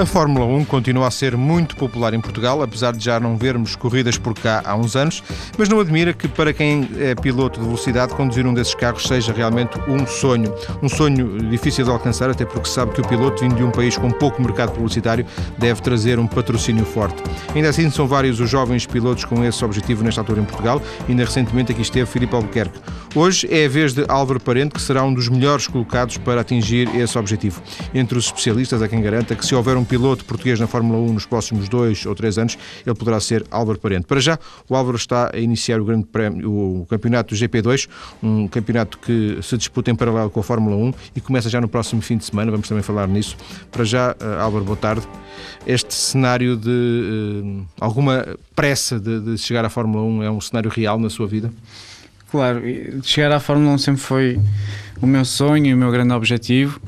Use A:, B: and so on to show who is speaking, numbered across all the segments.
A: A Fórmula 1 continua a ser muito popular em Portugal, apesar de já não vermos corridas por cá há uns anos, mas não admira que para quem é piloto de velocidade conduzir um desses carros seja realmente um sonho. Um sonho difícil de alcançar, até porque sabe que o piloto, vindo de um país com pouco mercado publicitário, deve trazer um patrocínio forte. Ainda assim, são vários os jovens pilotos com esse objetivo nesta altura em Portugal. Ainda recentemente aqui esteve Filipe Albuquerque. Hoje é a vez de Álvaro Parente, que será um dos melhores colocados para atingir esse objetivo. Entre os especialistas, há quem garanta que se houver um piloto português na Fórmula 1 nos próximos dois ou três anos, ele poderá ser Álvaro Parente. Para já, o Álvaro está a iniciar o grande prémio, o campeonato do GP2, um campeonato que se disputa em paralelo com a Fórmula 1 e começa já no próximo fim de semana, vamos também falar nisso. Para já, eh, Álvaro, boa tarde. Este cenário de uh, alguma pressa de, de chegar à Fórmula 1 é um cenário real na sua vida?
B: Claro, chegar à Fórmula 1 sempre foi o meu sonho e o meu grande objetivo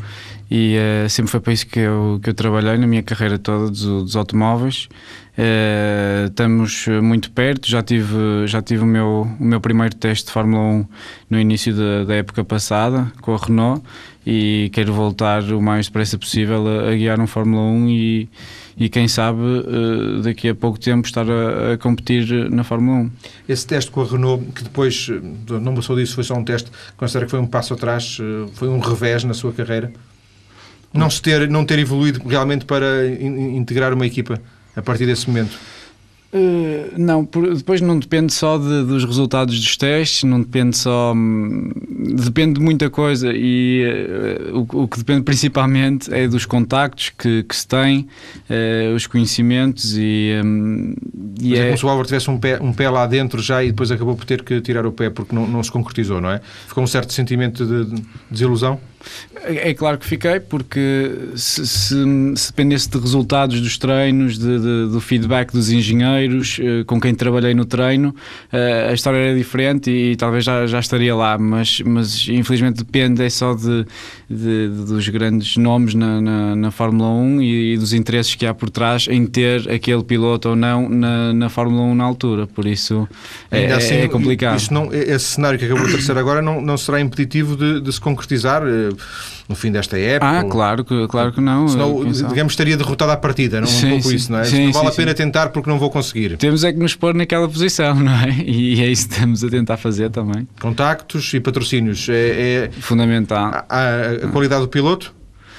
B: e uh, sempre foi para isso que eu, que eu trabalhei na minha carreira toda dos, dos automóveis. Uh, estamos muito perto, já tive, já tive o, meu, o meu primeiro teste de Fórmula 1 no início da, da época passada com a Renault e quero voltar o mais depressa possível a, a guiar um Fórmula 1 e, e quem sabe uh, daqui a pouco tempo estar a, a, competir na Fórmula 1.
A: Esse teste com a Renault, que depois não passou disso, foi só um teste, considera que foi um passo atrás, foi um revés na sua carreira? não, se ter, não ter evoluído realmente para in, integrar uma equipa a partir desse momento?
B: Uh, não, por, depois não depende só de, dos resultados dos testes, não depende só. Hum, depende de muita coisa e uh, o, o, que depende principalmente é dos contactos que, que se tem, uh, os conhecimentos e. Um,
A: e é, é como se o Álvaro tivesse um pé, um pé lá dentro já e depois acabou por ter que tirar o pé porque não, não se concretizou, não é? Ficou um certo sentimento de, de desilusão?
B: É, é claro que fiquei, porque se, se, se dependesse de resultados dos treinos, de, de, do feedback dos engenheiros uh, com quem trabalhei no treino, uh, a história era diferente e, e, talvez já, já estaria lá, mas, mas infelizmente depende é só de, de dos grandes nomes na, na, na Fórmula 1 e, e, dos interesses que há por trás em ter aquele piloto ou não na, na Fórmula 1 na altura, por isso é, assim, é complicado.
A: Isso não, esse cenário que acabou de terceiro agora não, não será impeditivo de, de se concretizar eh, no fim desta época?
B: Ah, claro que, claro que não.
A: Senão, digamos, estaria derrotada à partida, não sim, um pouco sim, isso, não é? Sim, não vale a pena tentar porque não vou conseguir.
B: Temos é que nos pôr naquela posição, não é? E é isso que estamos a tentar fazer também.
A: Contactos e patrocínios é,
B: é fundamental.
A: A, a, a qualidade do piloto?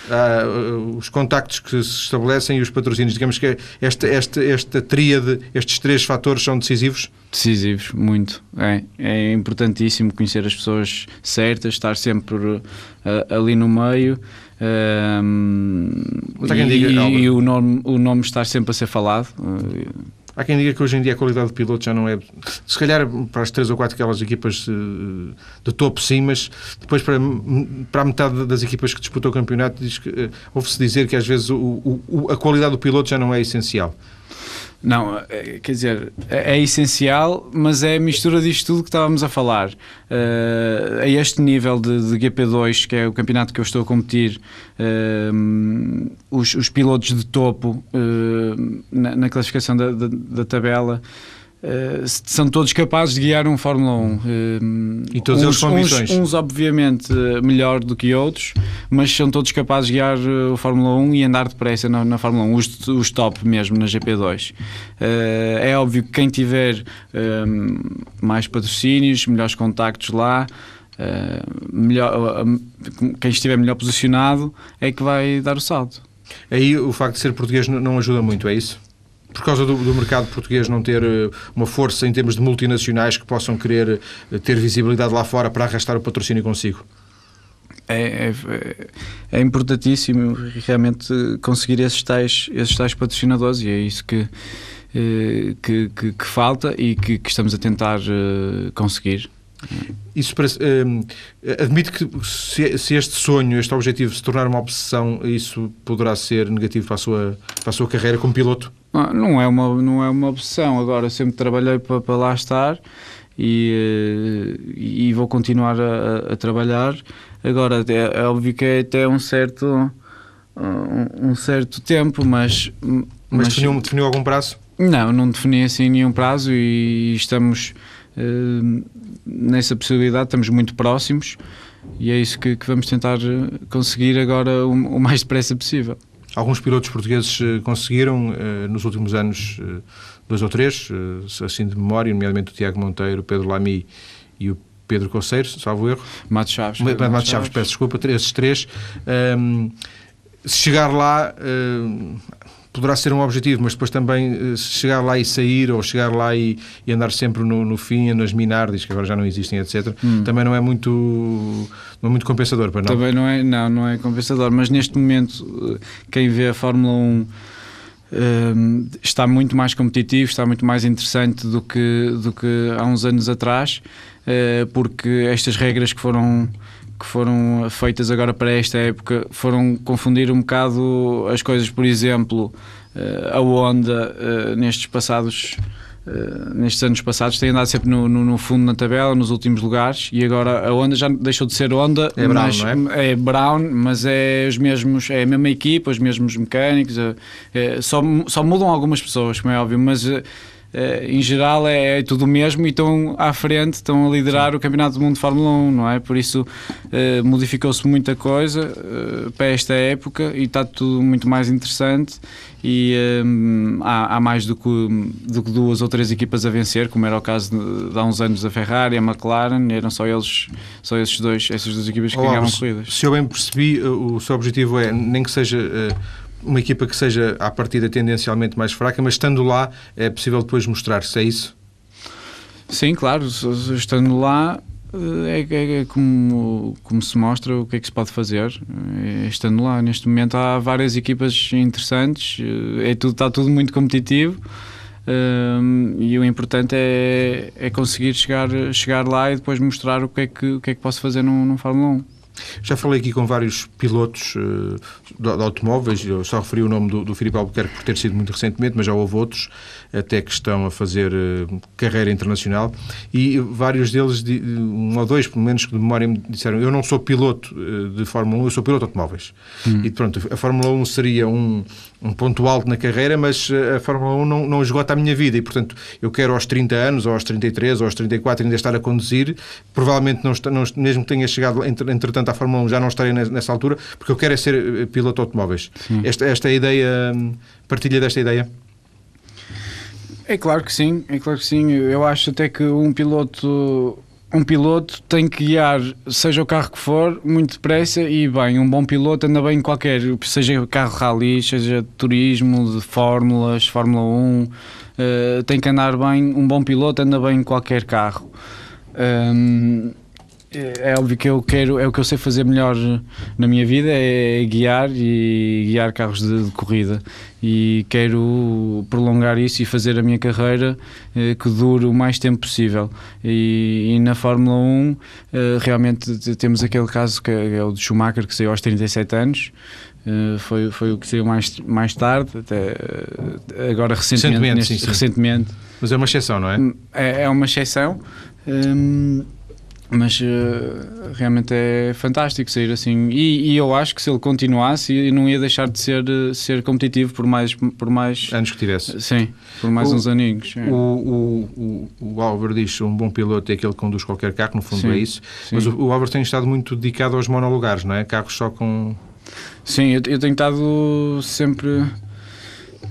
A: Uh, os contactos que se estabelecem e os patrocínios. Digamos que esta, esta, esta tríade, estes três fatores são decisivos?
B: Decisivos, muito. É, é importantíssimo conhecer as pessoas certas, estar sempre uh, ali no meio. Uh, e, diga, e o, nome, o nome estar sempre a ser falado.
A: Há quem diga que hoje em dia a qualidade do piloto já não é. Se calhar para as três ou quatro aquelas equipas eh, de topo, sim, mas depois para, para a metade das equipas que disputou o campeonato, eh, ouve-se dizer que às vezes o, o, a qualidade do piloto já não é essencial.
B: Não, é, quer dizer, é, é, essencial, mas é a mistura disto tudo que estávamos a falar. Uh, a este nível de, de, GP2, que é o campeonato que eu estou a competir, uh, os, os, pilotos de topo uh, na, na, classificação da, da, da tabela Uh, são todos capazes de guiar um Fórmula 1. Uh,
A: e todos uns, eles com?
B: Uns, uns, obviamente, melhor do que outros, mas são todos capazes de guiar o Fórmula 1 e andar depressa na, na Fórmula 1, os, os top mesmo na GP2. Uh, é óbvio que quem tiver mais patrocínios, melhores contactos lá, melhor, quem estiver melhor posicionado é que vai dar o salto.
A: Aí o facto de ser português não ajuda muito, é isso? Por causa do, do, mercado português não ter eh, uma força em termos de multinacionais que possam querer eh, ter visibilidade lá fora para arrastar o patrocínio consigo?
B: É, é, é importantíssimo realmente conseguir esses tais, esses tais patrocinadores e é isso que, eh, que, que, que falta e que, que, estamos a tentar conseguir.
A: Isso parece, admite que se, se, este sonho, este objetivo se tornar uma obsessão, isso poderá ser negativo para a sua, para a sua carreira como piloto?
B: Não é uma, não é uma obsessão. Agora, sempre trabalhei para, para lá estar e, eh, e vou continuar a, a, trabalhar. Agora, é, é, óbvio que é até um certo, um, um certo tempo, mas.
A: Mas, mas definiu, definiu algum prazo?
B: Não, não defini assim nenhum prazo e estamos uh, nessa possibilidade, estamos muito próximos e é isso que, que vamos tentar conseguir agora o, o mais depressa possível.
A: Alguns pilotos portugueses conseguiram nos últimos anos, dois ou três, assim de memória, nomeadamente o Tiago Monteiro, o Pedro Lamy e o Pedro Conceiro, salvo erro.
B: Mato Chaves.
A: Mato, Mato Chaves, peço desculpa, esses três. Um, se chegar lá, uh, poderá ser um objetivo, mas depois também uh, chegar lá e sair, ou chegar lá e, e andar sempre no, no fim, nas minardes, que agora já não existem, etc., hum. também não é muito, não é muito compensador para
B: nós. Também não é, não, não é compensador, mas neste momento, quem vê a Fórmula 1 está muito mais competitivo, está muito mais interessante do que, do que há uns anos atrás, uh, porque estas regras que foram que foram feitas agora para esta época foram confundir um bocado as coisas, por exemplo, eh, a Honda eh, nestes passados Uh, nestes anos passados tem andado sempre no, no, no, fundo na tabela, nos últimos lugares, e agora a Honda já deixou de ser Honda,
A: é Brown, mas,
B: é? é? Brown, mas é os mesmos, é a mesma equipa, os mesmos mecânicos, é, só, só mudam algumas pessoas, como é óbvio, mas eh, em geral é, é, tudo o mesmo e estão à frente, estão a liderar Sim. o Campeonato do Mundo de Fórmula 1, não é? Por isso eh, modificou-se muita coisa eh, para esta época e está tudo muito mais interessante e há, há, mais do que, do que duas ou três equipas a vencer, como era o caso de, de há uns anos a Ferrari, a McLaren, eram só eles, só esses dois, essas duas equipas que Olá, ganhavam corridas.
A: Se eu bem percebi, o seu objetivo é nem que seja uma equipa que seja à partida tendencialmente mais fraca, mas estando lá é possível depois mostrar-se, é isso?
B: Sim, claro, estando lá eh, é, é, é, como, como se mostra o que é que se pode fazer. É, estando lá, neste momento há várias equipas interessantes, eh, é tudo, está tudo muito competitivo. Um, e o importante é, é conseguir chegar, chegar lá e depois mostrar o que é que, o que, é que posso fazer num, num Fórmula 1.
A: Já falei aqui com vários pilotos uh, de, de, automóveis, eu só referi o nome do, do Filipe Albuquerque por ter sido muito recentemente, mas já houve outros até que estão a fazer uh, carreira internacional e vários deles, de, um ou dois pelo menos que de memória me disseram eu não sou piloto uh, de Fórmula 1, eu sou piloto de automóveis. Hum. E pronto, a Fórmula 1 seria um, um ponto alto na carreira, mas a Fórmula 1 não, não esgota a minha vida e portanto eu quero aos 30 anos, ou aos 33, ou aos 34 ainda estar a conduzir, provavelmente não, não mesmo que tenha chegado entretanto à Fórmula 1 já não estarei nessa altura, porque eu quero é ser eh, piloto de automóveis. Esta, esta ideia, hum, partilha desta ideia?
B: É claro que sim, é claro que sim. Eu acho até que um piloto um piloto tem que guiar, seja o carro que for, muito depressa e bem. Um bom piloto anda bem em qualquer, seja carro rally, seja turismo, de fórmulas, Fórmula 1, uh, eh, tem que andar bem. Um bom piloto anda bem em qualquer carro. Um, é, é óbvio que eu quero, é o que eu sei fazer melhor na minha vida, é guiar e guiar carros de, de corrida. E quero prolongar isso e fazer a minha carreira eh, que dure o mais tempo possível. E, e na Fórmula 1, eh, realmente temos aquele caso que é, é o de Schumacher, que saiu aos 37 anos. Uh, foi, foi o que saiu mais, mais tarde, até uh, agora recentemente.
A: Recentemente, neste, sim, sim.
B: recentemente.
A: Mas é uma exceção, não é?
B: É, é uma exceção. Um, mas uh, realmente é fantástico sair assim. E, e, eu acho que se ele continuasse não ia deixar de ser ser competitivo por mais por mais
A: anos que tivesse.
B: Sim por mais o, uns aninhos
A: o, o, o, o Álvaro diz um bom piloto é aquele que conduz qualquer carro no fundo sim, é isso. sim. mas o, o Álvaro tem estado muito dedicado aos monolugares não é? Carros só com
B: sim eu, eu tenho estado sempre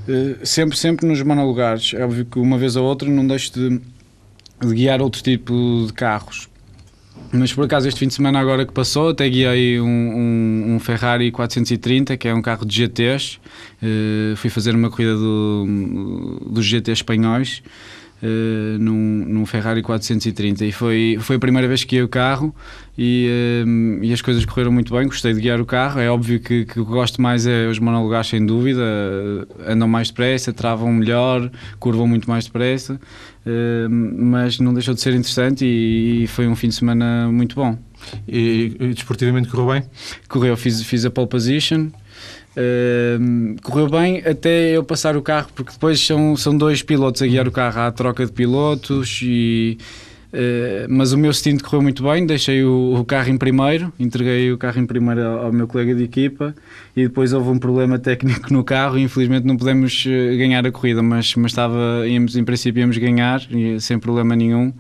B: eh, sempre sempre nos monolugares é óbvio que uma vez ou outra não deixo de, de guiar outro tipo de carros mas por acaso este fim de semana agora que passou até guiei um, um, um Ferrari 430 que é um carro de GTs uh, fui fazer uma corrida do, dos GT espanhóis uh, num, num Ferrari 430 e foi, foi a primeira vez que guiei o carro e, uh, e as coisas correram muito bem, gostei de guiar o carro. É óbvio que, que gosto mais é os monolugares sem dúvida. Andam mais depressa, travam melhor curvam muito mais depressa mas não deixou de ser interessante e, e foi um fim de semana muito bom
A: e, e desportivamente correu bem?
B: Correu, fiz, fiz a pole position Uh, correu bem até eu passar o carro, porque depois são, são dois pilotos a guiar o carro, há troca de pilotos e. Uh, mas o meu stint correu muito bem, deixei o, o, carro em primeiro, entreguei o carro em primeiro ao, ao, meu colega de equipa e depois houve um problema técnico no carro e infelizmente não pudemos uh, ganhar a corrida, mas, mas estava, íamos, em princípio íamos ganhar sem problema nenhum.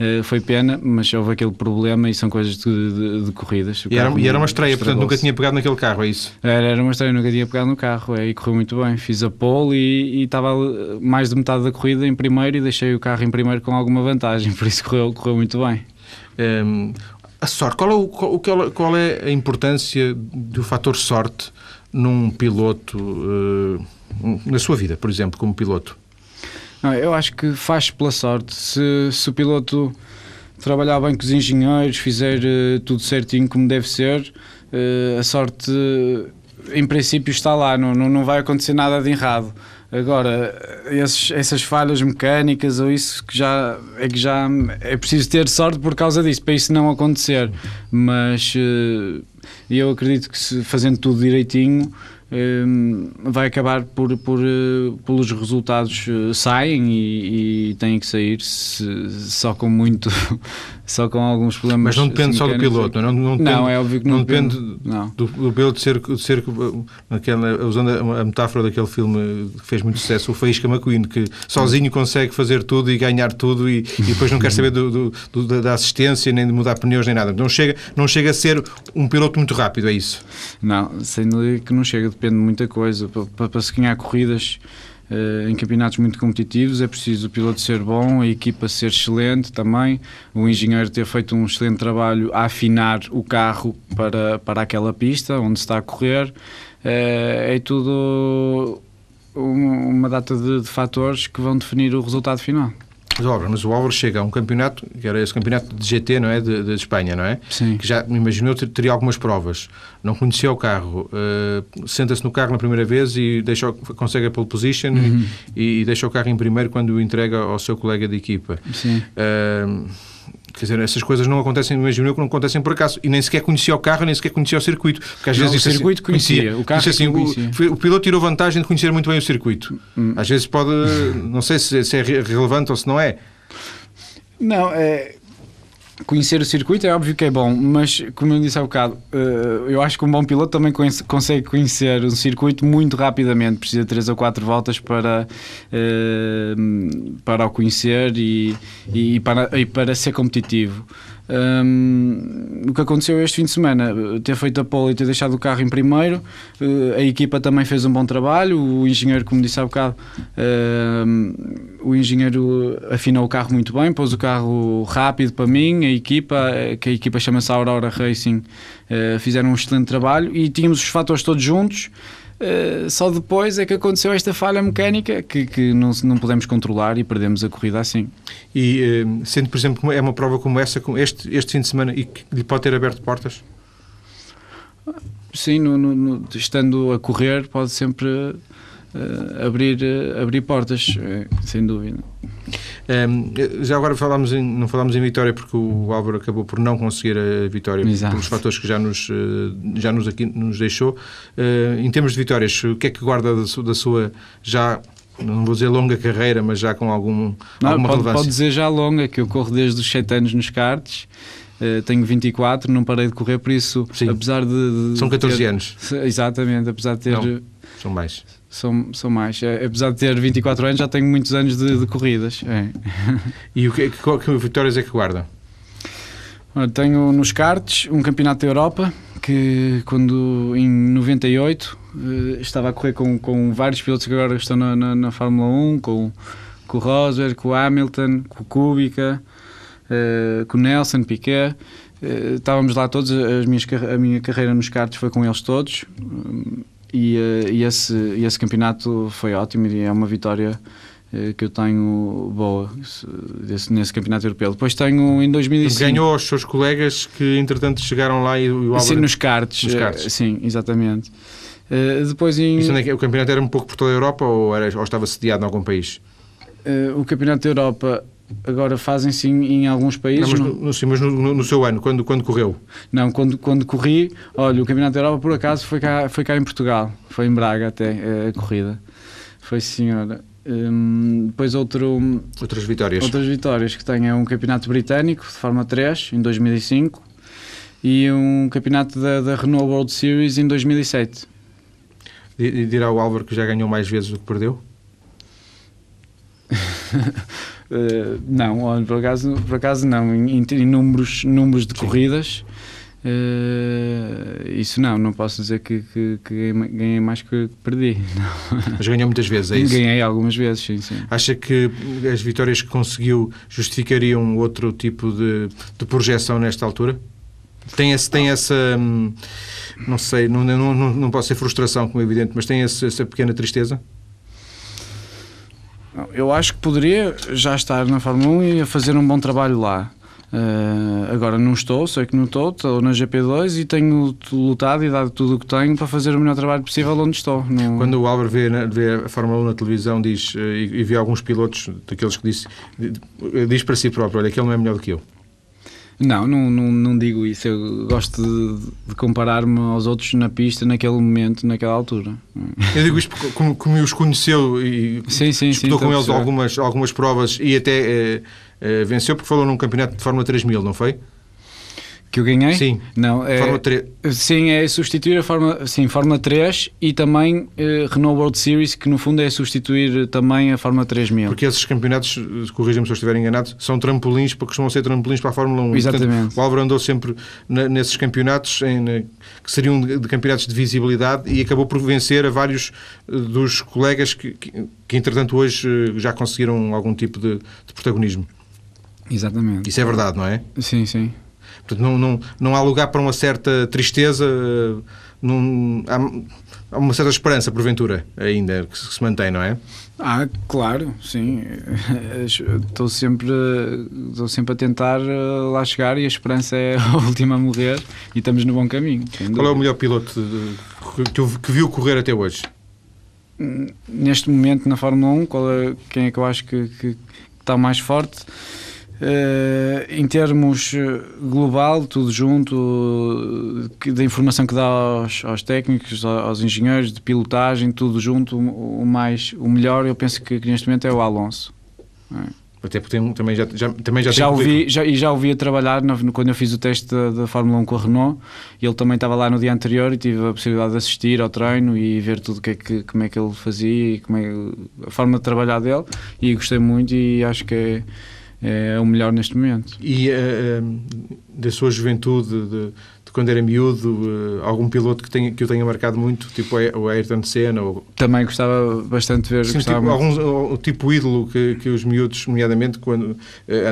B: Uh, foi pena, mas houve aquele problema e são coisas de, de, de corridas.
A: E era, e era, uma estreia, portanto nunca tinha pegado naquele carro, é isso?
B: Era, era uma estreia, nunca tinha pegado no carro é, e correu muito bem. Fiz a pole e, e estava mais de metade da corrida em primeiro e deixei o carro em primeiro com alguma vantagem, por isso correu, correu muito bem.
A: Um, ehm, a sorte, qual é, o, qual, qual é a importância do fator sorte num piloto, uh, na sua vida, por exemplo, como piloto?
B: Não, eu acho que faz pela sorte. Se, se o piloto trabalhar bem com os engenheiros, fizer uh, tudo certinho como deve ser, uh, a sorte, em princípio, está lá, não, não, não vai acontecer nada de errado. Agora, esses, essas falhas mecânicas ou isso que já é que já é preciso ter sorte por causa disso, para isso não acontecer. Mas uh, eu acredito que se fazendo tudo direitinho vai acabar por, por eh, pelos resultados eh, saem e, e têm que sair se, só com muito só com alguns problemas
A: mas não depende só do piloto não, não,
B: depende, não é óbvio que não,
A: não
B: depende,
A: depende não. Do, do, piloto ser, ser usando a, metáfora daquele filme que fez muito sucesso o Faísca McQueen que sozinho consegue fazer tudo e ganhar tudo e, e depois não quer saber do, do, da assistência nem de mudar pneus nem nada não chega, não chega a ser um piloto muito rápido é isso?
B: não, sem dúvida que não chega depende de muita coisa. Para, para se ganhar corridas em campeonatos muito competitivos é preciso o piloto ser bom, a equipa ser excelente também, o engenheiro ter feito um excelente trabalho a afinar o carro para, para aquela pista onde está a correr. Uh, é tudo uma data de, de fatores que vão definir o resultado final.
A: Mas o Álvaro, mas o Álvaro chega a um campeonato, que era esse campeonato de GT, não é? De, de Espanha, não é?
B: Sim.
A: Que já, me imaginou, teria algumas provas. Não conhecia o carro. Uh, Senta-se no carro na primeira vez e deixa, consegue a pole position uhum. e, e, deixa o carro em primeiro quando o entrega ao seu colega de equipa.
B: Sim. Uh,
A: Quer dizer, essas coisas não acontecem, imagino eu, que não acontecem por acaso. E nem sequer conhecia o carro, nem sequer conhecia o circuito.
B: Porque às vezes
A: o
B: assim, circuito assim, conhecia, conhecia, o carro
A: assim, o, o, piloto tirou vantagem de conhecer muito bem o circuito. Hum. Às vezes pode, não sei se, se é relevante ou se não é.
B: Não, é, conhecer o circuito é óbvio que é bom, mas como eu disse há bocado, eh, eu acho que um bom piloto também consegue conhecer um circuito muito rapidamente, precisa de 3 ou 4 voltas para, eh, para o conhecer e, e, para, e para ser competitivo. Um, o que aconteceu este fim de semana, ter feito a pole e ter deixado o carro em primeiro, uh, a equipa também fez um bom trabalho, o engenheiro, como disse há bocado, uh, o engenheiro afinou o carro muito bem, pôs o carro rápido para mim, a equipa, que a equipa chama-se Aurora Racing, uh, fizeram um excelente trabalho e tínhamos os fatores todos juntos. Uh, só depois é que aconteceu esta falha mecânica que, que não, não podemos controlar e perdemos a corrida assim.
A: E uh, sendo, por exemplo, é uma prova como essa, com este, este fim de semana, e que lhe pode ter aberto portas?
B: Sim, no, no, no, estando a correr, pode sempre uh, abrir, abrir portas, sem dúvida.
A: Um, já agora falámos em, não falámos em vitória porque o Álvaro acabou por não conseguir a vitória Exato. pelos fatores que já nos, já nos, aqui, nos deixou. Uh, em termos de vitórias, o que é que guarda da sua, da sua já não vou dizer longa carreira, mas já com algum,
B: não,
A: alguma
B: pode,
A: relevância?
B: Pode dizer já longa, que eu corro desde os 7 anos nos karts. Uh, tenho 24, não parei de correr, por isso, Sim. apesar de, de
A: São 14
B: ter,
A: anos.
B: Exatamente, apesar de ter. Não,
A: são mais.
B: São, são mais. É, apesar de ter 24 anos, já tenho muitos anos de, de corridas. É.
A: E o que, que, que vitórias é que guarda?
B: Tenho nos karts um campeonato da Europa que quando em 98 eh, estava a correr com, com vários pilotos que agora estão na, na, na Fórmula 1, com, com o Roger, com o Hamilton, com o Kubica, uh, com o Nelson Piquet. Uh, estávamos lá todos, as minhas, a minha carreira nos karts foi com eles todos. E, uh, e, esse, esse campeonato foi ótimo e é uma vitória uh, que eu tenho boa desse, nesse campeonato europeu. Depois tenho em 2005.
A: Ganhou aos seus colegas que entretanto chegaram lá e o
B: Álvaro... Sim, nos karts. Nos karts. Uh, sim, exatamente. depois em...
A: É o campeonato era um pouco por toda a Europa ou, era, ou estava sediado em algum país?
B: o campeonato da Europa agora fazem sim em alguns países.
A: Não, mas, no, sim, mas no, no, seu ano, quando, quando correu?
B: Não, quando, quando corri, olha, o Campeonato da Europa por acaso foi cá, foi cá em Portugal, foi em Braga até eh, a corrida. Foi senhora. Hum, depois outro,
A: outras vitórias.
B: Outras vitórias que tenho é um campeonato britânico de Fórmula 3 em 2005 e um campeonato da, da Renault World Series em 2007.
A: Dirá o Álvaro que já ganhou mais vezes do que perdeu?
B: Uh, não, por acaso, por acaso não. Em, em números, números de Sim. corridas, uh, isso não, não posso dizer que, que, que, ganhei mais que perdi. Não.
A: Mas ganhou muitas vezes, é isso?
B: Ganhei algumas vezes, sim, sim.
A: Acha que as vitórias que conseguiu justificariam outro tipo de, de projeção nesta altura? Tem, esse, tem essa. Hum, não sei, não, não, não, não pode ser frustração, como é evidente, mas tem esse, essa pequena tristeza?
B: Eu acho que poderia já estar na Fórmula 1 e a fazer um bom trabalho lá. Uh, agora não estou, sei que não estou, estou na GP2 e tenho lutado e dado tudo o que tenho para fazer o melhor trabalho possível onde estou.
A: Quando o Álvaro vê, vê, a Fórmula 1 na televisão diz, eh, e, e vê alguns pilotos daqueles que disse, diz para si próprio: olha, aquele não é melhor do que eu.
B: Não, não, não, não digo isso. Eu gosto de, de comparar-me aos outros na pista, naquele momento, naquela altura.
A: Eu digo isto porque, como, como os conheceu e sim, sim, disputou sim, com eles algumas, algumas provas e até eh, eh, venceu, porque falou num campeonato de Fórmula 3000, não foi?
B: Que eu ganhei?
A: Sim.
B: Não, é, Fórmula 3. Sim, é substituir a Fórmula, sim, Fórmula 3 e também eh, Renault World Series, que no fundo é substituir também a Fórmula 3000.
A: Porque esses campeonatos, corrija-me se eu estiver enganado, são trampolins, porque costumam ser trampolins para a Fórmula 1.
B: Exatamente. Portanto,
A: o Álvaro andou sempre na, nesses campeonatos, em, na, que seriam de, de, campeonatos de visibilidade, e acabou por vencer a vários eh, dos colegas que, que, que entretanto, hoje eh, já conseguiram algum tipo de, de protagonismo.
B: Exatamente.
A: Isso é verdade, não é?
B: Sim, sim.
A: Não, não, não há lugar para uma certa tristeza, não, há uma certa esperança, porventura, ainda, que se mantém, não é?
B: Ah, claro, sim. Estou sempre, estou sempre a tentar eh, lá chegar e a esperança é a última a morrer e estamos no bom caminho.
A: Qual é o melhor piloto que viu correr até hoje?
B: Neste momento na Fórmula 1, qual é, quem é que eu acho que, que está mais forte? Uh, em termos eh, global, tudo junto, da informação que dá aos, aos, técnicos, aos engenheiros de pilotagem, tudo junto, o, mais, o melhor, eu penso que, neste momento é o Alonso.
A: É. Até porque tem, também já, já, também já,
B: já ouvi já, E já ouvi a trabalhar no, quando eu fiz o teste da, da, Fórmula 1 com a Renault. Ele também estava lá no dia anterior e tive a possibilidade de assistir ao treino e ver tudo que é que, como é que ele fazia e como é, a forma de trabalhar dele. E gostei muito e acho que é é o melhor neste momento.
A: E uh, da sua juventude, de, de, quando era miúdo, uh, algum piloto que, tenha, que o tenha marcado muito, tipo o Ayrton Senna? Ou...
B: Também gostava bastante de ver.
A: Sim, tipo, algum, o tipo ídolo que, que os miúdos, nomeadamente, quando uh,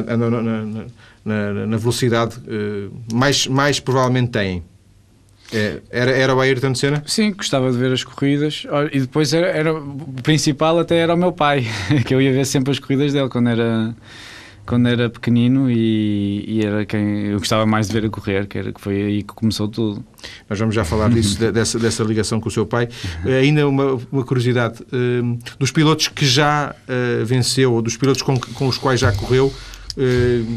A: andam na, na, na, na velocidade, mais, mais provavelmente têm. É, era, era o Ayrton Senna?
B: Sim, gostava de ver as corridas e depois era, era o principal até era o meu pai, que eu ia ver sempre as corridas dele quando era quando era pequenino e, e, era quem eu gostava mais de ver a correr, que, era, que foi aí que começou tudo.
A: Nós vamos já falar disso, dessa, dessa ligação com o seu pai. Uh, ainda uma, uma curiosidade: uh, dos pilotos que já uh, venceu, ou dos pilotos com, com os quais já correu,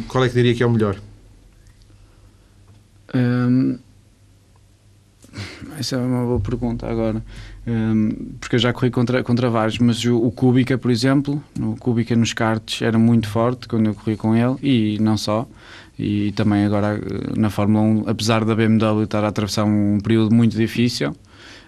A: qual é que diria que é o melhor?
B: Um, essa é uma boa pergunta agora. Porque eu já corri contra, contra vários, mas o, o Kubica, por exemplo, o Kubica nos karts era muito forte quando eu corri com ele e não só. E também agora na Fórmula 1, apesar da BMW estar a atravessar um período muito difícil,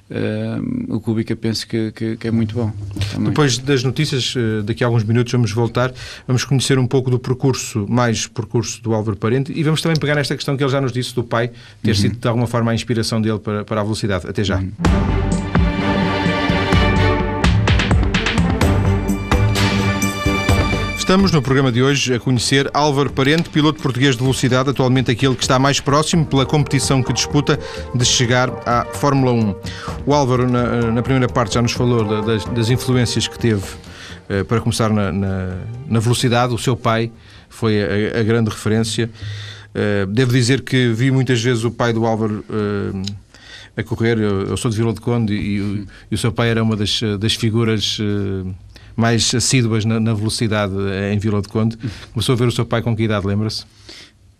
B: Uh, o Kubica penso que, que, que, é muito bom.
A: Também. Depois das notícias, eh, daqui a alguns minutos vamos voltar, vamos conhecer um pouco do percurso, mais percurso do Álvaro Parente e vamos também pegar nesta questão que ele já nos disse do pai ter uhum. sido de alguma forma a inspiração dele para, para a velocidade. Até já. Uhum. Estamos no programa de hoje a conhecer Álvaro Parente, piloto português de velocidade, atualmente aquele que está mais próximo pela competição que disputa de chegar à Fórmula 1. O Álvaro, na, na primeira parte, já nos falou das, das influências que teve eh, para começar na, na, na, velocidade. O seu pai foi a, a grande referência. Eh, devo dizer que vi muitas vezes o pai do Álvaro eh, a correr. Eu, eu, sou de Vila de Conde e, e, e, o seu pai era uma das, das figuras mais assíduas na, na, velocidade em Vila de Conde. Começou a ver o seu pai com que idade, lembra-se?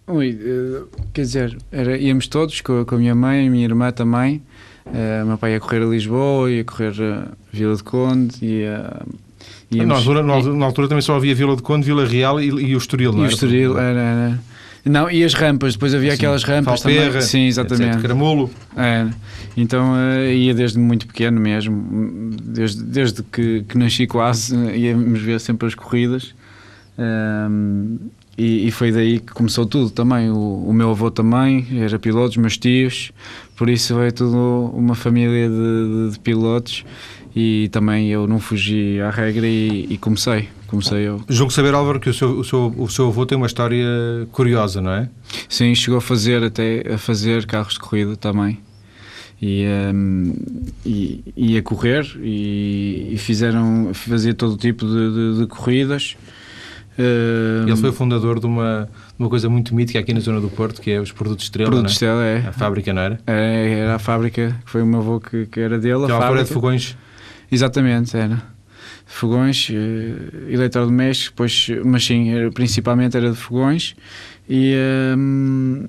B: Ui, eh, quer dizer, era, íamos todos com, com a minha mãe, a minha irmã também. Uh, meu pai ia correr a Lisboa, ia correr a Vila de Conde, ia.
A: Íamos, na, altura, na, altura também só havia Vila de Conde, Vila Real e, e o Estoril, não
B: e era? o Estoril, era, era. Não, e as rampas, depois havia aquelas rampas
A: Falperra,
B: também. Sim, exatamente. Etc.
A: Caramulo.
B: É. Então uh, ia desde muito pequeno mesmo, desde, desde que, que nasci quase, íamos ver sempre as corridas. Um, e, e, foi daí que começou tudo também. O, o, meu avô também era piloto, os meus tios, por isso é tudo uma família de, de, de pilotos e também eu não fugi à regra e, e comecei. comecei eu.
A: Julgo saber, Álvaro, que o seu, o, seu, o seu avô tem uma história curiosa, não é?
B: Sim, chegou a fazer até a fazer carros de corrida também. E, um, e, e, a correr e, e, fizeram fazia todo tipo de, de, de corridas
A: Uh, Ele foi o fundador de uma, uma coisa muito mítica aqui na zona do Porto, que é os Produtos Estrela.
B: Produtos
A: é?
B: Estrela, é.
A: A fábrica, não era?
B: É, era a fábrica, que foi o meu avô que, que era dele.
A: Que
B: a
A: fábrica. de fogões?
B: Exatamente, era. Fogões, uh, eletrodomésticos, depois, mas sim, era, principalmente era de fogões. E, um,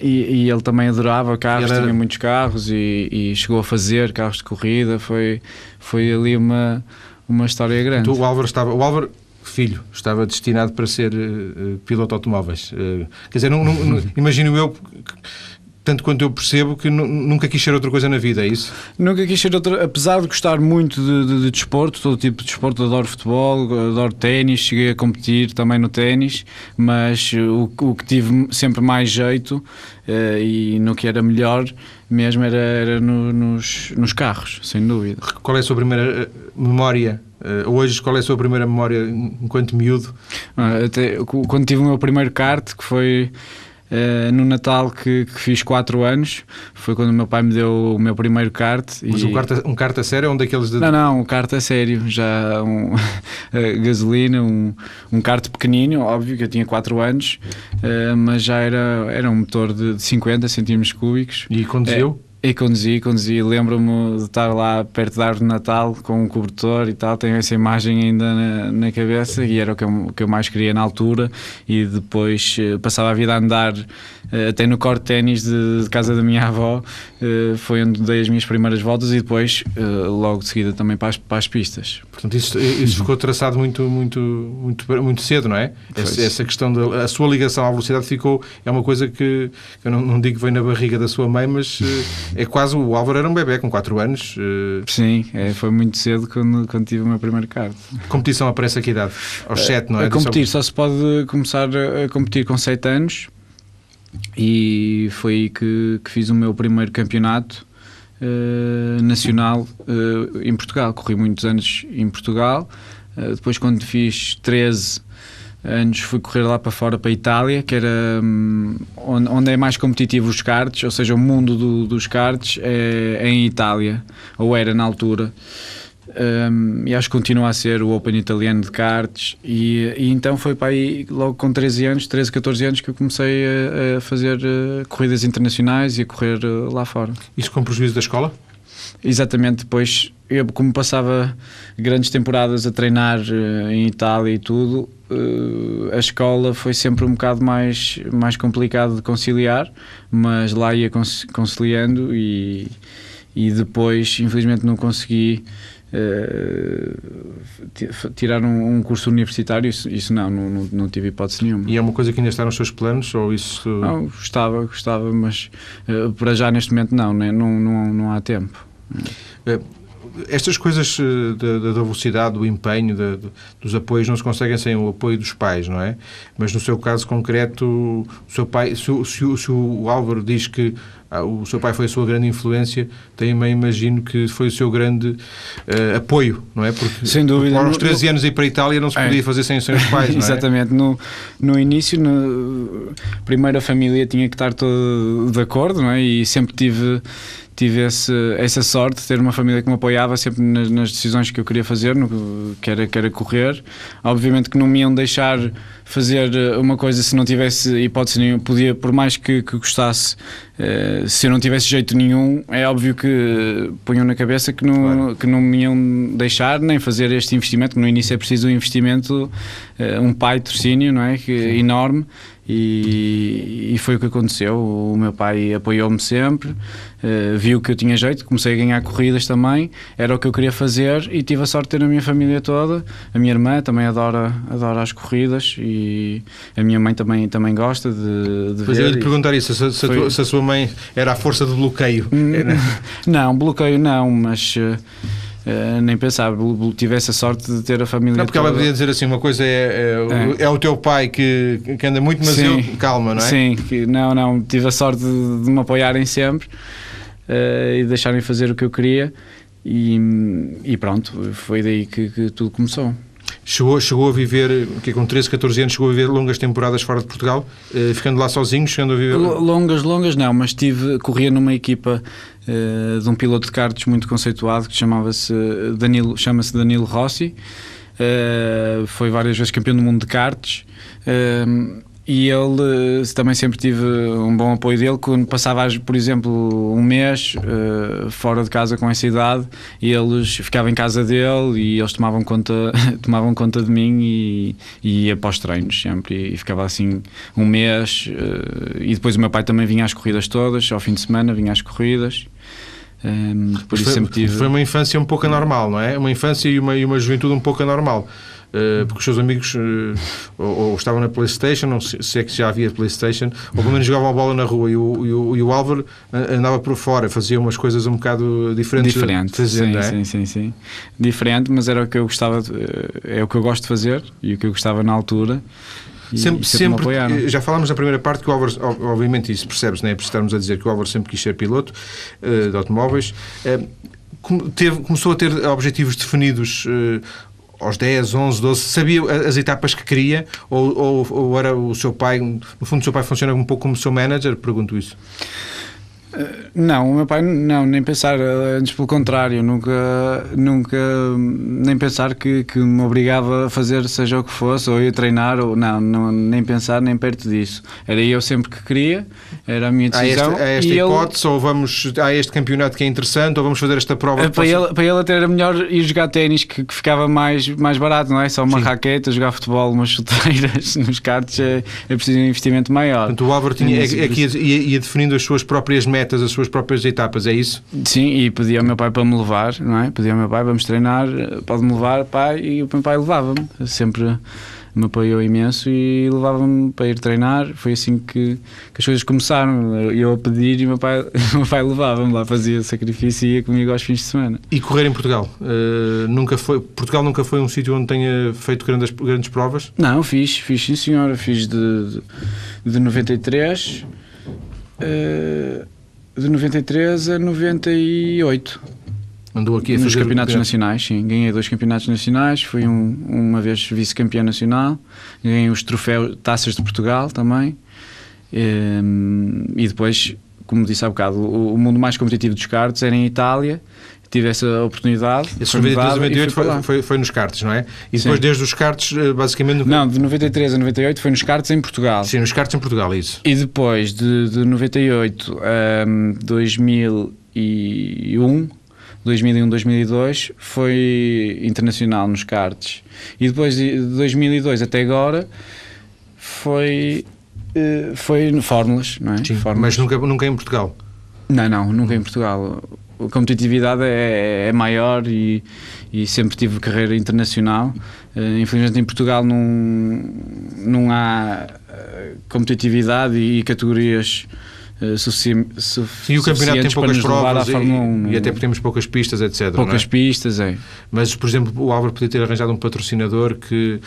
B: e, e, ele também adorava carros, era... tinha muitos carros e, e, chegou a fazer carros de corrida. Foi, foi ali uma, uma história grande.
A: Então, o Álvaro estava. O Álvaro filho estava destinado para ser uh, piloto de automóveis. Uh, quer dizer, não, não, imagino eu, tanto quanto eu percebo, que nunca quis ser outra coisa na vida, é isso?
B: Nunca quis ser outra, apesar de gostar muito de, de, de desporto, todo tipo de desporto, adoro futebol, adoro ténis, cheguei a competir também no ténis, mas o, o que tive sempre mais jeito uh, e no que era melhor mesmo era, era no, nos, nos carros, sem dúvida.
A: Qual é a sua primeira memória Uh, hoje, qual é a sua primeira memória enquanto miúdo?
B: Uh, até, quando tive o meu primeiro kart, que foi uh, no Natal que, que, fiz 4 anos, foi quando o meu pai me deu o meu primeiro kart.
A: Mas
B: e...
A: um, kart a, um kart a sério ou um daqueles de...
B: Não, não, um kart a sério, já um, gasolina, um, um kart pequenino, óbvio que eu tinha 4 anos, uh, mas já era, era um motor de, de 50 centímetros cúbicos.
A: E conduziu?
B: É, e conduzi, conduzi. Lembro-me de estar lá perto da árvore de Natal com um cobertor e tal. Tenho essa imagem ainda na, na cabeça e era o que, eu, o que eu mais queria na altura. E depois uh, passava a vida a andar uh, até no corte de ténis de, de, casa da minha avó. Uh, foi onde dei as minhas primeiras voltas e depois, logo de seguida, também para as, para as pistas.
A: Portanto, isso, isso ficou traçado muito, muito, muito, muito cedo, não é? Essa, essa, questão da a sua ligação à velocidade ficou. É uma coisa que eu não, não digo que vem na barriga da sua mãe, mas é quase o Álvaro era um bebê com 4 anos. Uh...
B: Sim, é, foi muito cedo quando, quando tive o meu primeiro kart.
A: Competição aparece a que idade? Aos 7, não é?
B: A competir, só se pode começar a competir com 7 anos e foi aí que, que fiz o meu primeiro campeonato uh, nacional uh, em Portugal. Corri muitos anos em Portugal. depois, quando fiz 13 anos fui correr lá para fora, para a Itália, que era hum, onde, onde, é mais competitivo os karts, ou seja, o mundo do, dos karts é, é, em Itália, ou era na altura. Um, e acho que continua a ser o Open italiano de karts e, e, então foi para aí logo com 13 anos, 13, 14 anos que eu comecei a, a fazer uh, corridas internacionais e a correr uh, lá fora.
A: Isso com prejuízo da escola?
B: Exatamente, depois eu como passava grandes temporadas a treinar uh, em Itália e tudo, uh, a escola foi sempre um bocado mais, mais complicado de conciliar, mas lá ia conciliando e, e depois infelizmente não consegui uh, tirar um, um, curso universitário, isso, isso não, não, não, tive hipótese nenhuma.
A: E é uma coisa que ainda está nos seus planos ou isso...
B: Não, gostava, gostava, mas para já neste momento não, né? não, não, não há tempo.
A: É, estas coisas eh, da, da velocidade, do empenho, da, dos apoios, não se conseguem sem o apoio dos pais, não é? Mas no seu caso concreto, o seu pai, se, se, se o Álvaro diz que ah, o seu pai foi a sua grande influência, também imagino que foi o seu grande uh, apoio, não é? Porque
B: sem dúvida.
A: Aos 13 no, anos ir para a Itália não se podia é. fazer sem, sem os pais, não
B: é? Exatamente. No, no início, no, primeiro a família tinha que estar todo de acordo, não é? E sempre tive tive esse, essa sorte de ter uma família que me apoiava sempre nas, nas decisões que eu queria fazer, no, que, era, que era correr. Obviamente que não me iam deixar fazer uma coisa se não tivesse hipótese nenhuma, podia, por mais que, que gostasse, uh, se eu não tivesse jeito nenhum, é óbvio que punham na cabeça que não, claro. que não me iam deixar nem fazer este investimento, que no início é preciso um investimento, uh, um pai trocínio, não é? Que, enorme. E, e, foi o que aconteceu. O meu pai apoiou-me sempre, uh, viu que eu tinha jeito, comecei a ganhar corridas também, era o que eu queria fazer e tive a sorte de ter a minha família toda. A minha irmã também adora, adora as corridas e a minha mãe também, também gosta de, de
A: pois
B: ver.
A: eu ia lhe perguntar isso, se, se, foi... a se, a sua mãe era a força de bloqueio.
B: Hum, era... Não, bloqueio não, mas. Uh, nem pensar, tivesse a sorte de ter a família.
A: Não, porque toda. ela podia dizer assim: uma coisa é, é, é. é o teu pai que, que anda muito, mas sim, eu, calma, não é?
B: Sim, que, não, não, tive a sorte de, de me apoiarem sempre uh, e deixarem fazer o que eu queria, e, e pronto, foi daí que, que tudo começou.
A: Chegou, chegou a viver, que com 13, 14 anos, chegou a viver longas temporadas fora de Portugal, eh, ficando lá sozinho, chegando a viver...
B: Longas, longas não, mas tive, corria numa equipa uh, de um piloto de karts muito conceituado que chamava-se Danilo, chama-se Danilo Rossi, uh, foi várias vezes campeão do mundo de karts, uh, e ele eh, também sempre tive um bom apoio dele quando passava, por exemplo, um mês uh, fora de casa com essa idade e eles ficavam em casa dele e eles tomavam conta, tomavam conta de mim e, e ia para os treinos sempre e ficava assim um mês uh, e depois o meu pai também vinha às corridas todas, ao fim de semana vinha às corridas. Um, ehm, por
A: foi,
B: tive...
A: foi uma infância um pouco anormal, não é? Uma infância e uma, e uma juventude um pouco anormal. Uh, porque os seus amigos uh, ou, ou, estavam na Playstation, não se, se é que já havia Playstation, ou pelo menos jogavam a bola na rua e o, e o, e o Álvaro andava por fora, fazia umas coisas um bocado diferentes.
B: Diferente, fazer, sim, é? sim, sim, sim. Diferente, mas era o que eu gostava, de, eh, é o que eu gosto de fazer e o que eu gostava na altura.
A: sempre, sempre, sempre já falámos na primeira parte que o Álvaro, obviamente isso percebe-se, né? por estarmos a dizer que o Álvaro sempre quis ser piloto uh, de automóveis. Uh, teve, começou a ter objetivos definidos uh, aos 10, 11, 12, sabia as etapas que queria? Ou, ou, ou, era o seu pai, no fundo, o seu pai funciona um pouco como seu manager? Pergunto isso.
B: Não, o meu pai não, nem pensar, antes pelo contrário, nunca, nunca nem pensar que, que me obrigava a fazer seja o que fosse, ou ia treinar, ou não, não nem pensar nem perto disso. Era eu sempre que queria, era a minha decisão.
A: Há esta, há esta hipótese, ele, ou vamos, há este campeonato que é interessante, ou vamos fazer esta prova.
B: Para, ele, para ele até era melhor ir jogar ténis, que, que, ficava mais, mais barato, não é? Só uma Sim. raqueta, jogar futebol, umas chuteiras nos cartos, é, é preciso um investimento maior.
A: Portanto, o Álvaro tinha, é, é ia, ia, ia definindo as suas próprias metas metas, as suas próprias etapas, é isso?
B: Sim, e pedia ao meu pai para me levar, não é? Pedia ao meu pai, vamos treinar, pode-me levar, pai, e o meu pai levava-me, sempre me apoiou imenso e levava-me para ir treinar. Foi assim que, que, as coisas começaram. Eu a pedir e o meu pai, meu pai levava-me lá, fazia sacrifício e ia comigo aos fins de semana.
A: E correr em Portugal? Uh, nunca foi, Portugal nunca foi um sítio onde tenha feito grandes, grandes provas?
B: Não, fiz, fiz sim senhora. Fiz de, de, de 93. Uh, de 93 a 98.
A: Andou aqui a
B: Nos campeonatos nacionais, sim. Ganhei dois campeonatos nacionais, fui um, uma vez vice-campeão nacional, ganhei os troféus Taças de Portugal também. E, ehm, e depois, como disse há bocado, o, o mundo mais competitivo dos karts era em Itália tive essa oportunidade.
A: Esse 93 a 98 foi, foi, foi, nos cartes, não é? E depois, Sim. desde os cartes, eh, basicamente.
B: Não, de 93 a 98 foi nos cartes em Portugal.
A: Sim, nos cartes em Portugal, é isso.
B: E depois, de, de 98 a 2001. 2001, 2002 foi internacional nos cartes e depois de 2002 até agora foi eh, foi fórmulas, não é?
A: Sim,
B: fórmulas.
A: mas nunca, nunca em Portugal.
B: Não, não, nunca em Portugal a competitividade é, é maior e, e, sempre tive carreira internacional. Uh, infelizmente em Portugal não, não há uh, competitividade e categorias uh, sufici
A: Sim, o campeonato tem poucas provas
B: e, 1,
A: e, até porque temos poucas pistas, etc.
B: Poucas
A: é?
B: pistas, é.
A: Mas, por exemplo, o Álvaro podia ter arranjado um patrocinador que,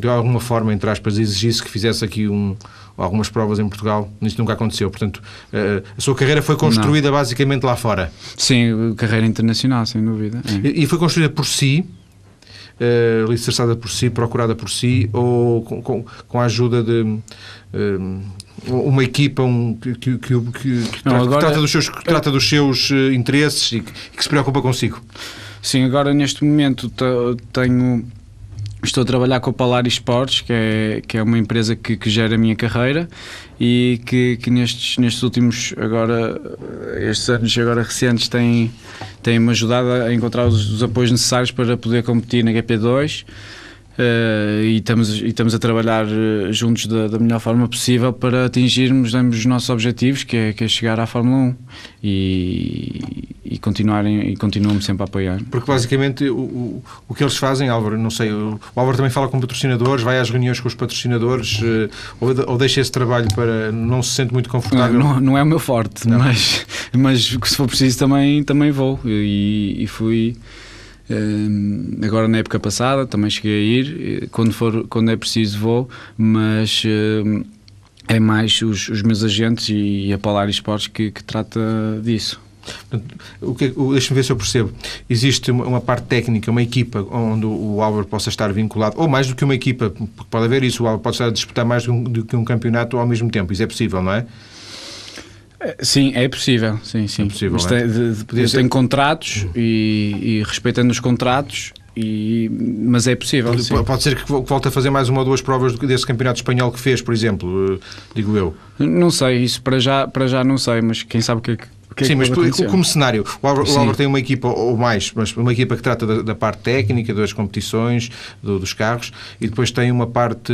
A: de alguma forma, entre aspas, exigisse que fizesse aqui um algumas provas em Portugal, isso nunca aconteceu. Portanto, eh, a sua carreira foi construída Não. basicamente lá fora.
B: Sim, carreira internacional, sem dúvida.
A: É. E foi construída por si, uh, alicerçada por si, procurada por si, ou com, com, com a ajuda de. Uh, uma equipa um, que, que, que, que, Não, agora... trata, dos seus, trata dos seus interesses e que, que se preocupa consigo.
B: Sim, agora neste momento tenho Estou a trabalhar com a Polar Esportes, que é, que é uma empresa que, que gera a minha carreira e que, que nestes, nestes últimos, agora, estes anos agora recentes, tem, tem-me ajudado a encontrar os, os apoios necessários para poder competir na GP2 Uh, e, estamos, e estamos a trabalhar uh, juntos da, da, melhor forma possível para atingirmos ambos os nossos objetivos, que é, que é chegar à Fórmula 1 e, e, continuarem, e continuamos sempre a apoiar.
A: Porque basicamente o, o, o que eles fazem, Álvaro, não sei, o, o Álvaro também fala com patrocinadores, vai às reuniões com os patrocinadores uh, ou, ou, deixa esse trabalho para não se sente muito confortável?
B: Não, não, não é o meu forte, mas, mas se for preciso também, também vou e, e fui Uh, agora na época passada também cheguei a ir, quando, for, quando é preciso vou, mas é mais os, os, meus agentes e a Polaris Sports que, que trata disso.
A: Deixa-me ver se eu percebo. Existe uma parte técnica, uma equipa onde o Álvaro possa estar vinculado, ou mais do que uma equipa, porque pode haver isso, o Álvaro pode estar a disputar mais do que um campeonato ao mesmo tempo. Isso é possível, não é?
B: é sim, é possível. Sim, sim. É possível, é? é? de, de, eu tenho contratos e, e respeitando os contratos, e, mas é possível.
A: Pode, pode ser que volte a fazer mais uma ou duas provas desse campeonato espanhol que fez, por exemplo, eh, digo eu.
B: Não sei, isso para já, para já não sei, mas quem sabe o que é que
A: que Sim, é que mas como cenário, o Álvaro, tem uma equipa ou mais, mas uma equipa que trata da, da parte técnica, das competições, do, dos carros, e depois tem uma parte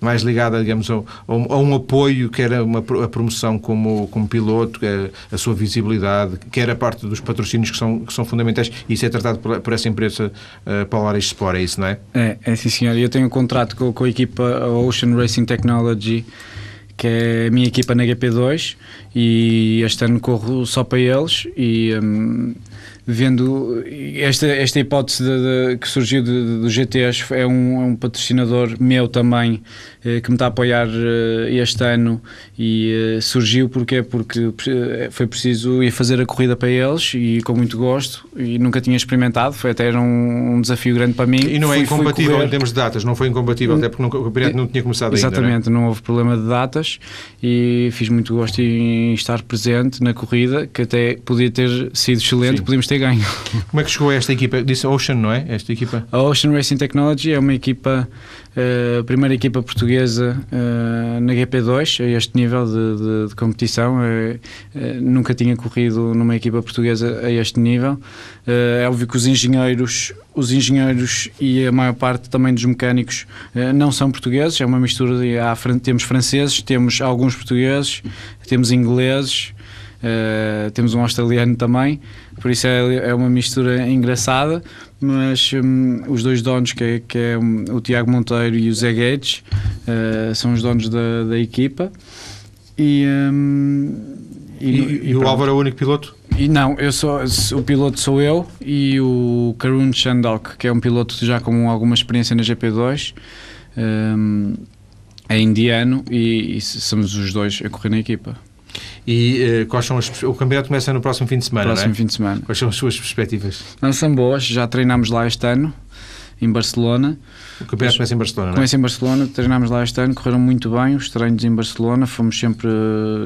A: mais ligada, digamos, a, a um apoio, que era uma, a promoção como, como piloto, a, a, sua visibilidade, que era a parte dos patrocínios que são, que são fundamentais, e isso é tratado por, por essa empresa uh, Polaris Sport, é isso, não é?
B: É, é sim, senhor. Eu tenho um contrato com, com a equipa Ocean Racing Technology que é a minha equipa na GP2 e este ano corro só para eles e um, vendo esta, esta hipótese de, de, que surgiu do GTS é um, é um, patrocinador meu também eh, que me está a apoiar eh, este ano e eh, surgiu porque porque foi preciso ir fazer a corrida para eles e com muito gosto e nunca tinha experimentado foi até um, um desafio grande para mim
A: e não é fui, é incompatível fui em termos de datas não foi incompatível até porque o campeonato não tinha começado
B: exatamente
A: ainda,
B: não, é? não houve problema de datas e fiz muito gosto em estar presente na corrida que até podia ter sido excelente Sim. podíamos ter ganho.
A: Como é que chegou a esta equipa? Disse Ocean, não é? Esta equipa?
B: A Ocean Racing Technology é uma equipa, uh, a primeira equipa portuguesa uh, na GP2, a este nível de, de, de competição. Uh, nunca tinha corrido numa equipa portuguesa a este nível. é óbvio que os engenheiros, os engenheiros e a maior parte também dos mecânicos não são portugueses, é uma mistura de. Há, temos franceses, temos alguns portugueses, temos ingleses. Uh, temos um australiano também, por isso é, é uma mistura engraçada. Mas um, os dois donos, que é, que é um, o Tiago Monteiro e o Zé Guedes, uh, são os donos da, da equipa.
A: E, um, e, e, e o Álvaro é o único piloto?
B: E não, eu sou, o piloto sou eu e o Karun Chandok, que é um piloto já com alguma experiência na GP2. Um, é indiano e, e somos os dois a correr na equipa.
A: E uh, quais são as, o campeonato começa no próximo fim de semana,
B: próximo
A: é?
B: fim de semana.
A: Quais são as suas perspectivas?
B: Não são boas, já treinámos lá este ano, em Barcelona.
A: O campeonato começa em Barcelona,
B: Começa em Barcelona, treinámos lá este ano, correram muito bem os treinos em Barcelona, fomos sempre,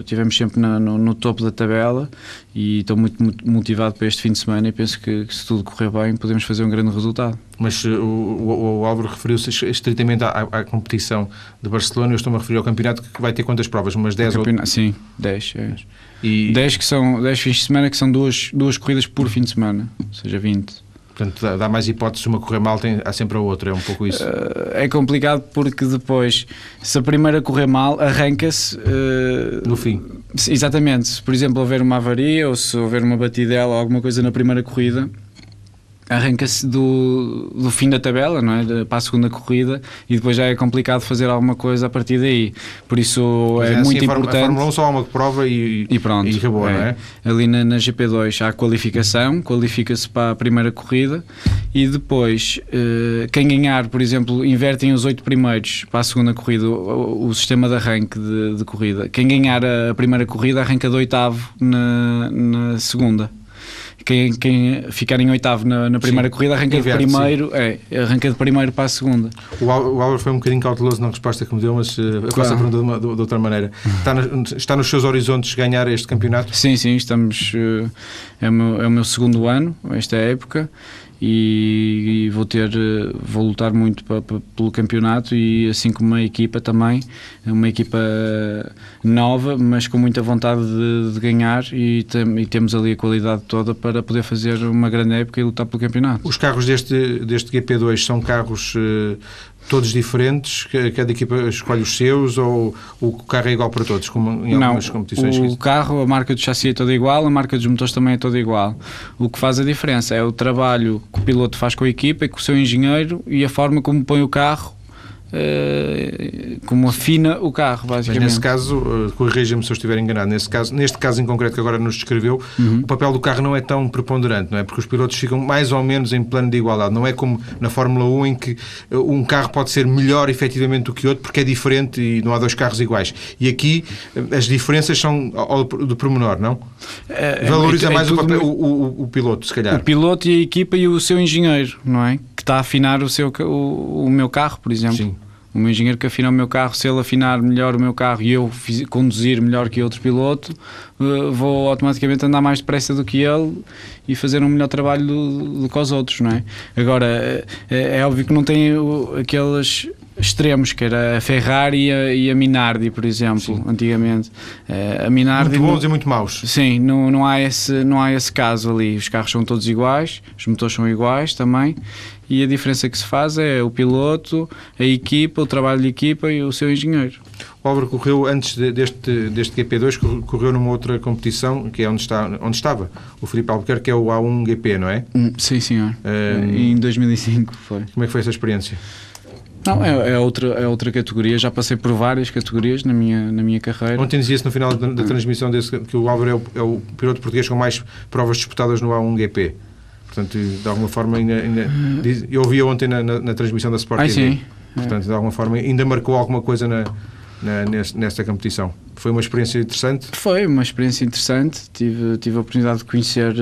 B: tivemos sempre na, no, no, topo da tabela e estou muito, muito, motivado para este fim de semana e penso que, que, se tudo correr bem podemos fazer um grande resultado.
A: Mas uh, o, o, o, Álvaro referiu-se estritamente à, à, competição de Barcelona, eu estou-me a referir ao campeonato que vai ter quantas provas? Umas 10 ou...
B: Sim, 10. É. E... 10 que são 10 fins de semana que são duas, duas corridas por fim de semana, ou seja, 20.
A: Portanto, dá, mais hipóteses, uma correr mal, tem, há sempre a outra, é um pouco isso. Uh,
B: é complicado porque depois, se a primeira correr mal, arranca-se. Uh,
A: no fim.
B: Exatamente. Se, por exemplo, houver uma avaria ou se houver uma batidela ou alguma coisa na primeira corrida, arranca-se do, do fim da tabela, não é? Para a segunda corrida e depois já é complicado fazer alguma coisa a partir daí. Por isso é, é assim, muito a importante. A
A: Fórmula 1 só há uma prova e,
B: e pronto.
A: E acabou, é. não é?
B: Ali na, na GP2 há a qualificação, qualifica-se para a primeira corrida e depois eh, quem ganhar, por exemplo, invertem os oito primeiros para a segunda corrida, o, o sistema de arranque de, de, corrida. Quem ganhar a, primeira corrida arranca do oitavo na, na segunda quem, quem ficar em oitavo na, na primeira sim. corrida arranca Inverte, de primeiro, é, arranca de primeiro para a segunda.
A: O Álvaro foi um bocadinho cauteloso na resposta que me deu, mas uh, eu faço a pergunta de, uma, de, de, outra maneira. Está, no, está, nos seus horizontes ganhar este campeonato?
B: Sim, sim, estamos. Uh, é, o meu, é o meu segundo ano, esta época e, e, vou ter vou lutar muito para, pelo campeonato e assim como uma equipa também uma equipa nova mas com muita vontade de, de ganhar e, tem, e, temos ali a qualidade toda para poder fazer uma grande época e lutar pelo campeonato.
A: Os carros deste deste GP2 são carros uh, todos diferentes? Cada equipa escolhe os seus ou o carro é igual para todos, como em algumas Não, competições?
B: O carro, a marca do chassi é toda igual, a marca dos motores também é toda igual. O que faz a diferença é o trabalho que o piloto faz com a equipa e com o seu engenheiro e a forma como põe o carro uh, como afina o carro, basicamente.
A: Mas nesse caso, uh, corrija-me se eu estiver enganado, nesse caso, neste caso em concreto que agora nos descreveu, uhum. o papel do carro não é tão preponderante, não é? Porque os pilotos ficam mais ou menos em plano de igualdade. Não é como na Fórmula 1 em que um carro pode ser melhor efetivamente do que outro porque é diferente e não há dois carros iguais. E aqui as diferenças são do pormenor, não? É, Valoriza é, é, mais o, papel, o, o, o, piloto, se calhar.
B: O piloto e a equipa e o seu engenheiro, não é? Que está a afinar o, seu, o, o meu carro, por exemplo. Sim o meu engenheiro que afina o meu carro, se ele afinar melhor o meu carro e eu conduzir melhor que outro piloto, uh, vou automaticamente andar mais depressa do que ele e fazer um melhor trabalho do, do que os outros, não é? Agora, é, é óbvio que não tem aqueles extremos, que era a Ferrari e a, e a Minardi, por exemplo, sim. antigamente.
A: Uh, a Minardi, muito bons e muito maus.
B: Sim, não, não, há esse, não há esse caso ali. Os carros são todos iguais, os motores são iguais também, e a diferença que se faz é o piloto, a equipa, o trabalho de equipa e o seu engenheiro.
A: O Álvaro correu antes deste, deste GP2, correu numa outra competição, que é onde, está, onde estava o Filipe Albuquerque, que é o A1 GP, não é?
B: Hum, sim, senhor. Um, em 2005 foi.
A: Como é que foi essa experiência?
B: Não, é, é, outra, é outra categoria. Já passei por várias categorias na minha, na minha carreira.
A: Ontem dizia-se no final da, da transmissão desse, que o Álvaro é o, é o, piloto português com mais provas disputadas no A1GP. Portanto, de alguma forma, ainda, ainda eu ouvi ontem na, na, na transmissão da Sport
B: Ai, TV. Sim.
A: Portanto, de alguma forma, ainda marcou alguma coisa na, na, nesta competição. Foi uma experiência interessante?
B: Foi uma experiência interessante. Tive, tive a oportunidade de conhecer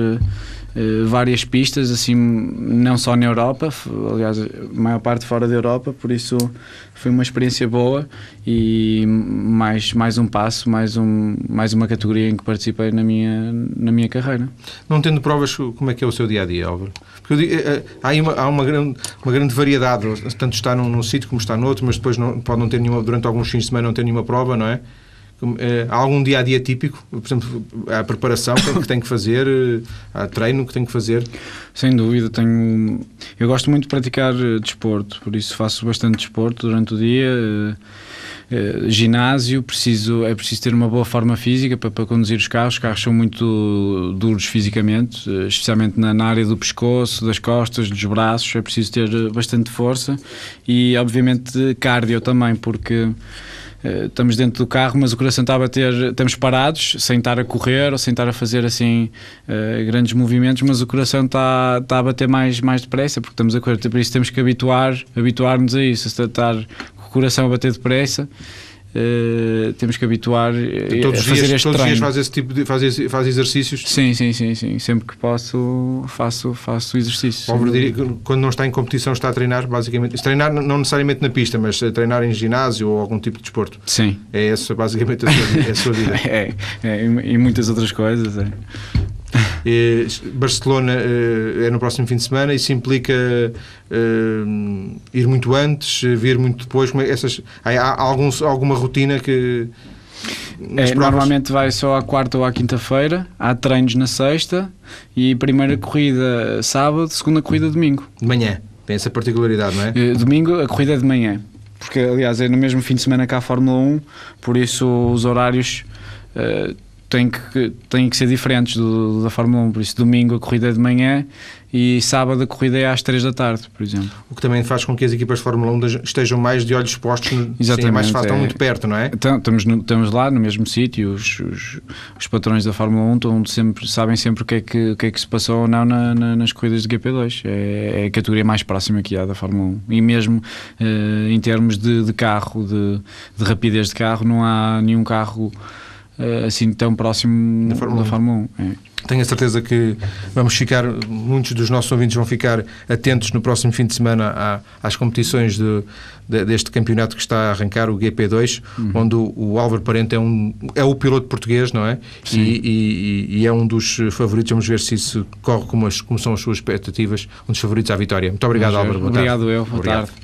B: uh, várias pistas, assim, não só na Europa, aliás, a maior parte fora da Europa, por isso foi uma experiência boa e mais, mais um passo, mais, um, mais uma categoria em que participei na minha, na minha carreira.
A: Não tendo provas, como é que é o seu dia a dia, Álvaro? Porque digo, eh, eh, há, uma, há uma, grande, uma grande variedade, tanto está num, num sítio como está noutro, mas depois não, pode não ter nenhuma, durante alguns fins de semana não ter nenhuma prova, não é? Há algum dia a dia típico? Por exemplo, a preparação que tem que fazer, há treino que tem que fazer?
B: Sem dúvida, tenho. Eu gosto muito de praticar desporto, por isso faço bastante desporto durante o dia. Ginásio, preciso, é preciso ter uma boa forma física para, para, conduzir os carros. Os carros são muito duros fisicamente, especialmente na, na, área do pescoço, das costas, dos braços. É preciso ter bastante força e, obviamente, cardio também, porque eh, estamos dentro do carro, mas o coração está a bater, estamos parados, sem estar a correr ou sem estar a fazer assim uh, grandes movimentos, mas o coração está, está a bater mais, mais depressa, porque estamos a correr, por isso temos que habituar, habituar-nos a isso, a estar com o coração a bater depressa. Uh, temos que habituar
A: todos a fazer dias, este todos treino. Todos os dias faz esse tipo de faz, faz exercícios?
B: Sim, sim, sim, sim. Sempre que posso faço, faço exercícios.
A: Pobre, diria, quando não está em competição está a treinar, basicamente. Treinar não necessariamente na pista, mas treinar em ginásio ou algum tipo de desporto.
B: Sim.
A: É essa basicamente a sua, a sua vida.
B: é, é, e muitas outras coisas. É.
A: Eh, Barcelona eh, é no próximo fim de semana, isso implica uh, ir muito antes, vir muito depois. Como é, essas, há, alguns, alguma rotina que.
B: É, normalmente vai só à quarta ou à quinta-feira, há treinos na sexta e primeira corrida sábado, segunda corrida domingo.
A: De manhã, tem essa particularidade, não é?
B: Domingo a corrida é de manhã, porque aliás é no mesmo fim de semana que há a Fórmula 1, por isso os horários. Uh, têm que, têm que ser diferentes do, da Fórmula 1. Por isso, domingo a corrida é de manhã e sábado a corrida é às 3 da tarde, por exemplo.
A: O que também faz com que as equipas de Fórmula 1 estejam mais de olhos postos, no, Exatamente, sim, é mais fácil, estão é, muito perto, não é?
B: Então, estamos, no, estamos lá no mesmo sítio, os, os, os, patrões da Fórmula 1 estão sempre, sabem sempre o que, é que, o que é que se passou ou não na, na, nas corridas de GP2. É, é, a categoria mais próxima que há da Fórmula 1. E mesmo eh, em termos de, de carro, de, de rapidez de carro, não há nenhum carro assim tão próximo da Fórmula, da Fórmula 1. É.
A: Tenho a certeza que vamos ficar, muitos dos nossos ouvintes vão ficar atentos no próximo fim de semana à, às competições de, de, deste campeonato que está a arrancar, o GP2, uhum. onde o, o, Álvaro Parente é, um, é o piloto português, não é? E, e, e, é um dos favoritos. Vamos ver se isso corre como, as, como são as suas expectativas, um dos favoritos à vitória. Muito obrigado, Álvaro.
B: Obrigado, tarde. eu. Boa obrigado. tarde.